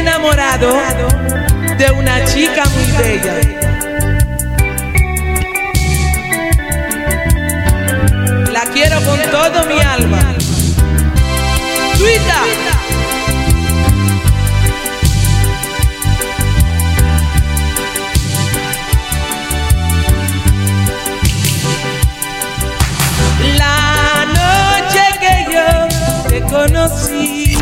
enamorado de una chica muy bella. La quiero con todo mi alma. Te conocí.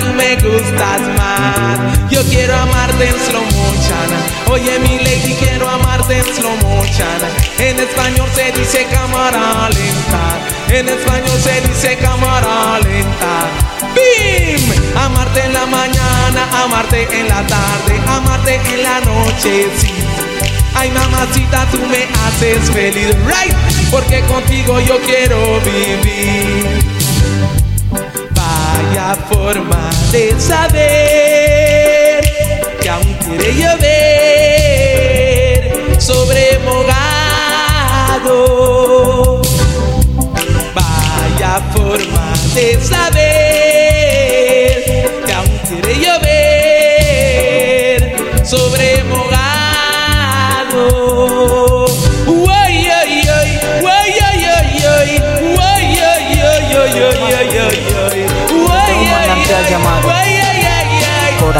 Tú me gustas más. Yo quiero amarte en slow motion. Oye, mi lady, quiero amarte en slow motion. En español se dice cámara lenta. En español se dice cámara lenta. ¡Bim! Amarte en la mañana, amarte en la tarde, amarte en la noche, sí. Ay, mamacita, tú me haces feliz, right? Porque contigo yo quiero vivir. Vaya forma de saber que aún quiere llover sobre mojado. Vaya forma de saber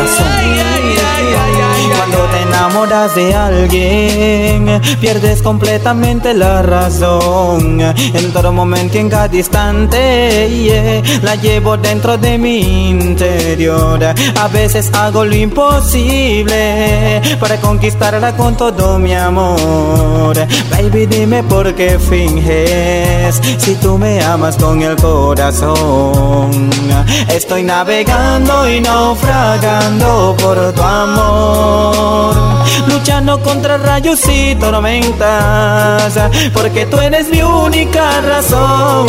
coração. Enamoras de alguien, pierdes completamente la razón. En todo momento y en cada instante, la llevo dentro de mi interior. A veces hago lo imposible para conquistarla con todo mi amor. Baby, dime por qué finges si tú me amas con el corazón. Estoy navegando y naufragando por tu amor. Luchando contra rayos y tormentas, porque tú eres mi única razón.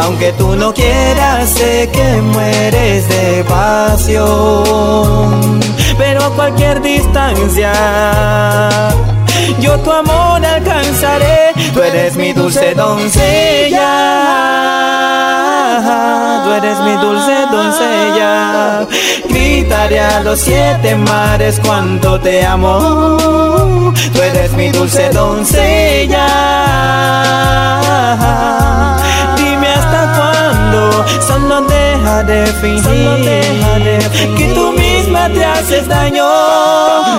Aunque tú no quieras, sé que mueres de pasión. Pero a cualquier distancia, yo tu amor alcanzaré. Tú eres mi dulce doncella. Tú eres mi dulce doncella. Gritaré a los siete mares cuánto te amo. Tú eres mi dulce doncella. Dime hasta cuándo, solo. Deja de fingir. Que tú misma te haces daño.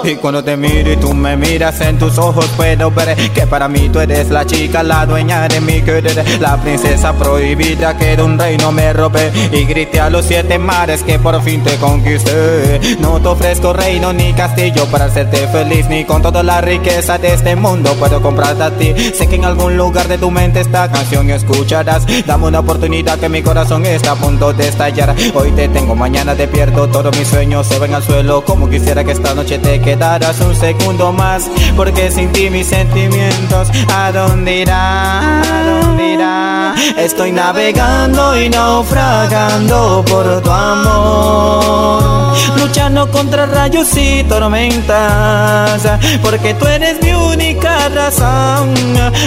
Y cuando te miro y tú me miras en tus ojos puedo ver que para mí tú eres la chica, la dueña de mi querer. La princesa prohibida que de un reino me robé. Y grité a los siete mares que por fin te conquisté. No te ofrezco reino ni castillo para hacerte feliz Ni con toda la riqueza de este mundo puedo comprarte a ti. Sé que en algún lugar de tu mente esta canción escucharás. Dame una oportunidad que mi corazón está a punto de estallar. Hoy te tengo, mañana te pierdo, todos mis sueños se ven al suelo. Como quisiera que esta noche te quede darás un segundo más. Porque sin ti mis sentimientos ¿A dónde irán? ¿A dónde irán? Estoy navegando y naufragando por tu amor. Luchando contra rayos y tormentas. Porque tú eres mi única razón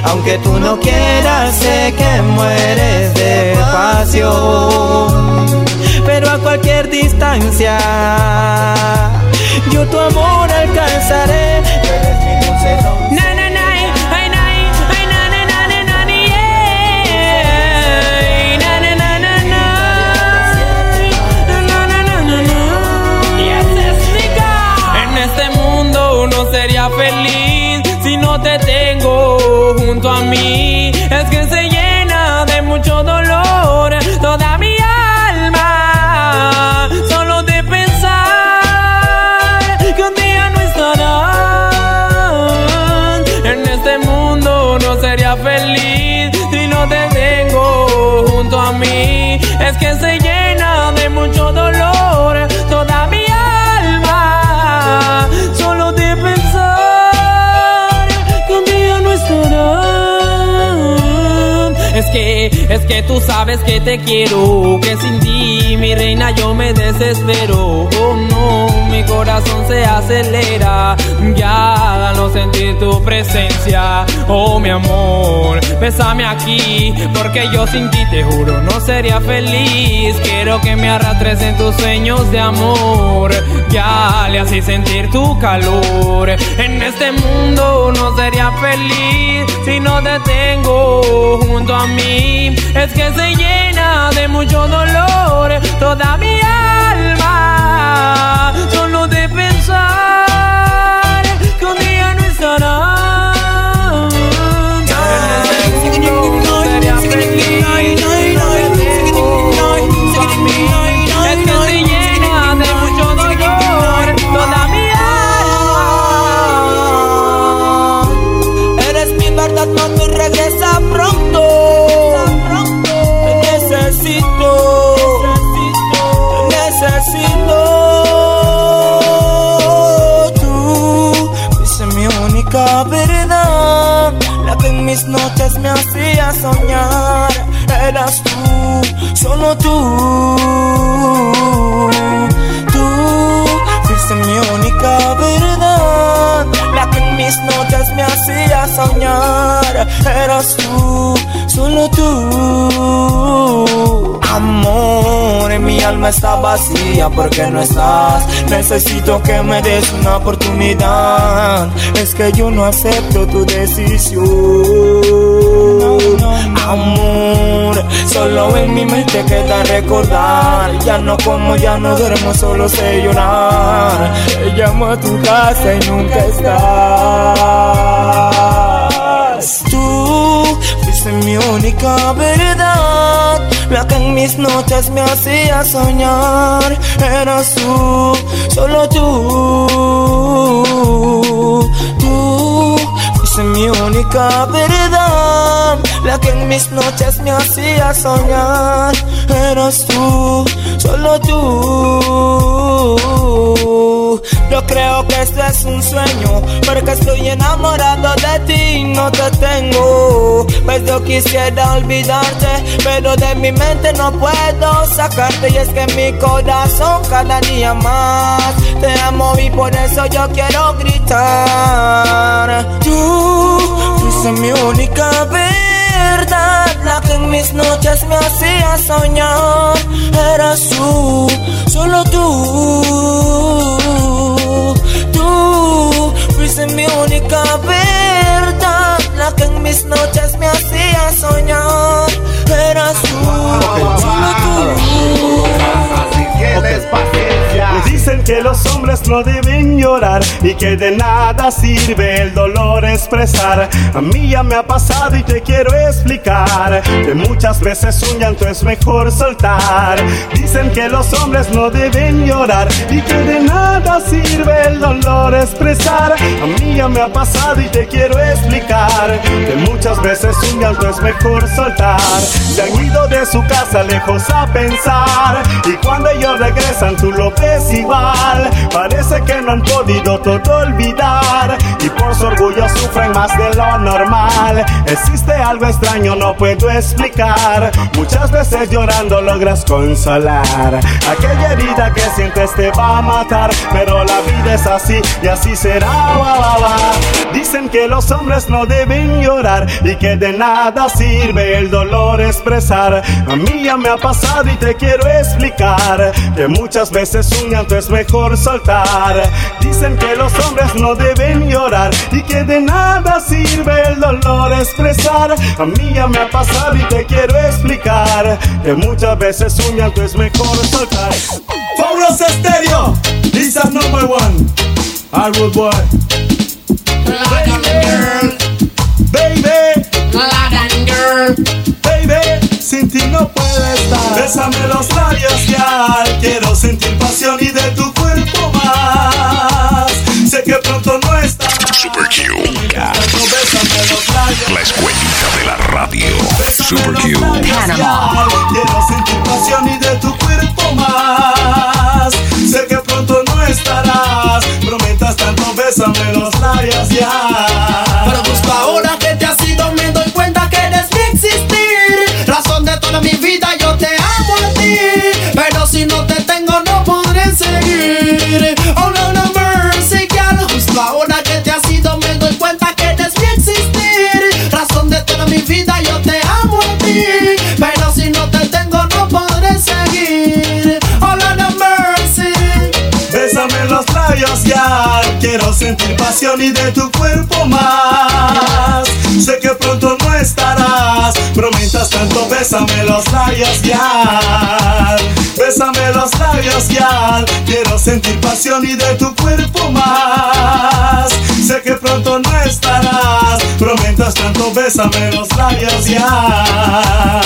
Aunque tú no quieras sé que mueres de pasión Pero a cualquier distancia yo tu amor alcanzaré. En es que tú sabes que te quiero, que sin ti, mi reina, yo me desespero. Oh no, mi corazón se acelera. Ya no sentir tu Oh mi amor, bésame aquí, porque yo sin ti te juro no sería feliz. Quiero que me arrastres en tus sueños de amor. Ya le así sentir tu calor. En este mundo no sería feliz si no te tengo junto a mí. Es que se llena de mucho dolor toda mi alma. Solo de pensar día no estará. En este mundo no sería feliz. Es mis noches me hacía soñar. Eras tú, solo tú. Amor, en mi alma está vacía porque no estás. Necesito que me des una oportunidad. Es que yo no acepto tu decisión. Amor, solo en mi mente queda recordar. Ya no como, ya no duermo, solo sé llorar. Llamo a tu casa y nunca estás. Tú fuiste mi única verdad. La que en mis noches me hacía soñar. Eras tú, solo tú. Tú fuiste mi única verdad. La que en mis noches me hacía soñar. Eras tú, solo tú. Yo creo que esto es un sueño, porque estoy enamorado de ti, no te tengo. Pues yo quisiera olvidarte, pero de mi mente no puedo sacarte. Y es que mi corazón cada día más te amo y por eso yo quiero gritar. Tú mi mis noches me hacía soñar. Eras tú, solo tú. Tú fuiste mi única verdad, la que en mis noches me hacía soñar. Eras tú, solo tú. Dicen que los hombres no deben llorar y que de nada sirve el dolor expresar. A mí ya me ha pasado y te quiero explicar que muchas veces un llanto es mejor soltar. Dicen que los hombres no deben llorar y que de nada sirve el dolor expresar. A mí ya me ha pasado y te quiero explicar que muchas veces un llanto es mejor soltar. Se han ido de su casa lejos a pensar y cuando ellos regresan tú lo ves Parece que no han podido todo olvidar y por su orgullo sufren más de lo normal. Existe algo extraño, no puedo explicar. Muchas veces llorando logras consolar. Aquella herida que sientes te va a matar, pero la vida es así y así será. Dicen que los hombres no deben llorar y que de nada sirve el dolor expresar. A mí ya me ha pasado y te quiero explicar que muchas veces un llanto es mejor soltar. Dicen que los hombres no deben llorar y que de nada sirve el dolor expresar. A mí ya me ha pasado y te quiero explicar que muchas veces un llanto es mejor soltar. Fauros Estéreo, Lisa's number one. Hardwood boy. Girl, Baby, Latin girl. baby, sin ti no puedo estar. Bésame los labios ya, quiero sentir pasión y de tu cuerpo más. Sé que pronto no estarás. Super Q. Bésame los labios. La escuelita de la radio. Bésame Super Q. ya, Quiero sentir pasión y de tu cuerpo labios y de tu cuerpo más. Sé que pronto no estarás, prometas tanto, bésame los labios ya. Bésame los labios ya, quiero sentir pasión y de tu cuerpo más. Sé que pronto no estarás, prometas tanto, bésame los labios ya.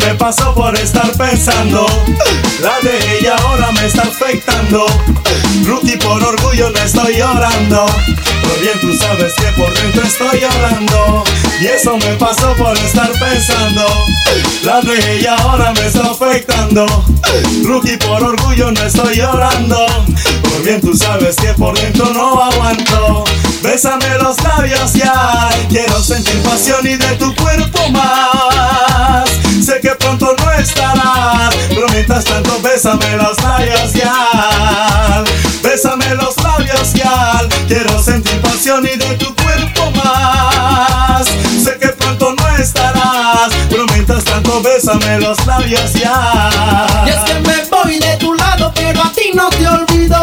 Me pasó por estar pensando. La de ella ahora me está afectando. Rookie por orgullo no estoy llorando. Pero bien tú sabes que por dentro estoy llorando. Y eso me pasó por estar pensando. La de ella ahora me está afectando. Rookie por orgullo no estoy llorando. Por bien tú sabes que por dentro no aguanto. Bésame los labios ya. Quiero sentir pasión y de tu cuerpo más. Sé que pronto no estarás. Prometas tanto, bésame los labios ya. Bésame los labios ya. Quiero sentir pasión y de tu cuerpo más. Sé que pronto no estarás. Prometas tanto, bésame los labios ya. Y es que me voy de tu lado, pero a ti no te olvido.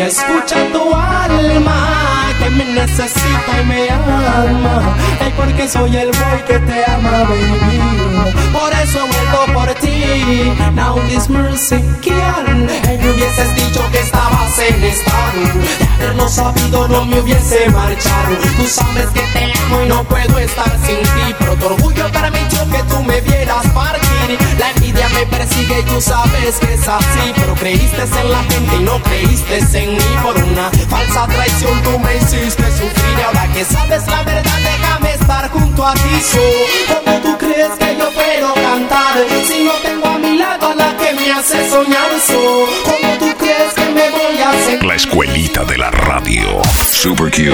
Escucha tu alma que me necesita y me ama. Es porque soy el boy que te ama, baby. Por eso vuelvo por ti. Now this mercy, ¿quién? me hubieses dicho que en estado de haberlo sabido no me hubiese marchado. Tú sabes que te amo y no puedo estar sin ti, pero tu orgullo permitió que tú me vieras partir. La envidia me persigue y tú sabes que es así, pero creíste en la gente y no creíste en mí por una falsa traición. Tú me hiciste sufrir y ahora que sabes la verdad déjame estar junto a ti. ¿Cómo tú crees que yo puedo cantar si no tengo a mi lado a la que me hace soñar? So, ¿Cómo tú crees que me voy? La escuelita de la radio. Super Q.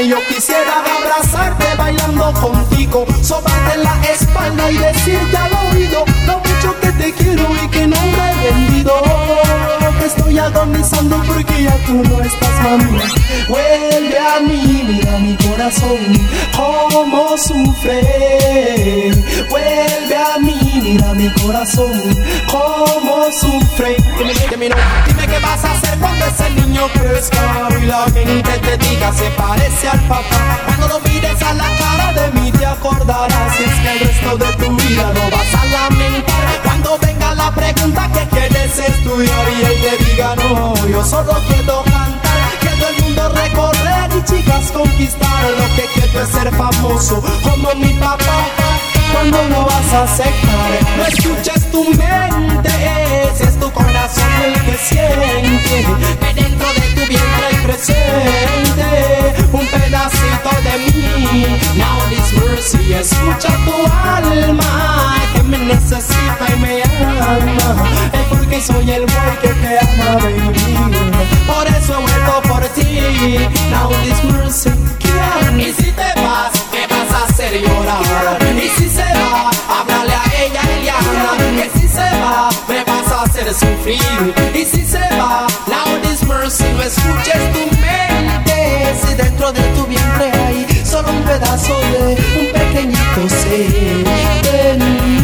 Y yo quisiera abrazarte bailando contigo, sobarte la espalda y decirte al oído lo mucho que te quiero y que no me he vendido. Que estoy agonizando porque ya tú no estás, mami. Vuelve a mí, mira mi corazón, cómo sufre. Vuelve a mí, mira mi corazón, cómo sufre. Dime, dime, no, dime qué vas a hacer cuando ese niño crezca y la gente te diga se parece al papá. Cuando lo mires a la cara de mí te acordarás y es que el resto de tu vida no vas a lamentar. Cuando venga la pregunta que quieres estudiar y él te diga no, yo solo quiero cantar, quiero el mundo recorrer y chicas conquistar. Lo que quiero es ser famoso como mi papá. Cuando lo vas a aceptar, no escuches tu mente, ese es tu corazón el que siente que dentro de hay presente un pedacito de mí. Now this mercy, escucha tu alma que me necesita y me ama. Es porque soy el boy que te ama, baby. Por eso he vuelto por ti. Now this mercy. Y si te vas, ¿qué vas a hacer llorar? Y si se va, háblale a ella, Eliana. Que si se va, me vas a hacer sufrir. Y si si no escuchas tu mente, si dentro de tu vientre hay solo un pedazo de un pequeñito ser.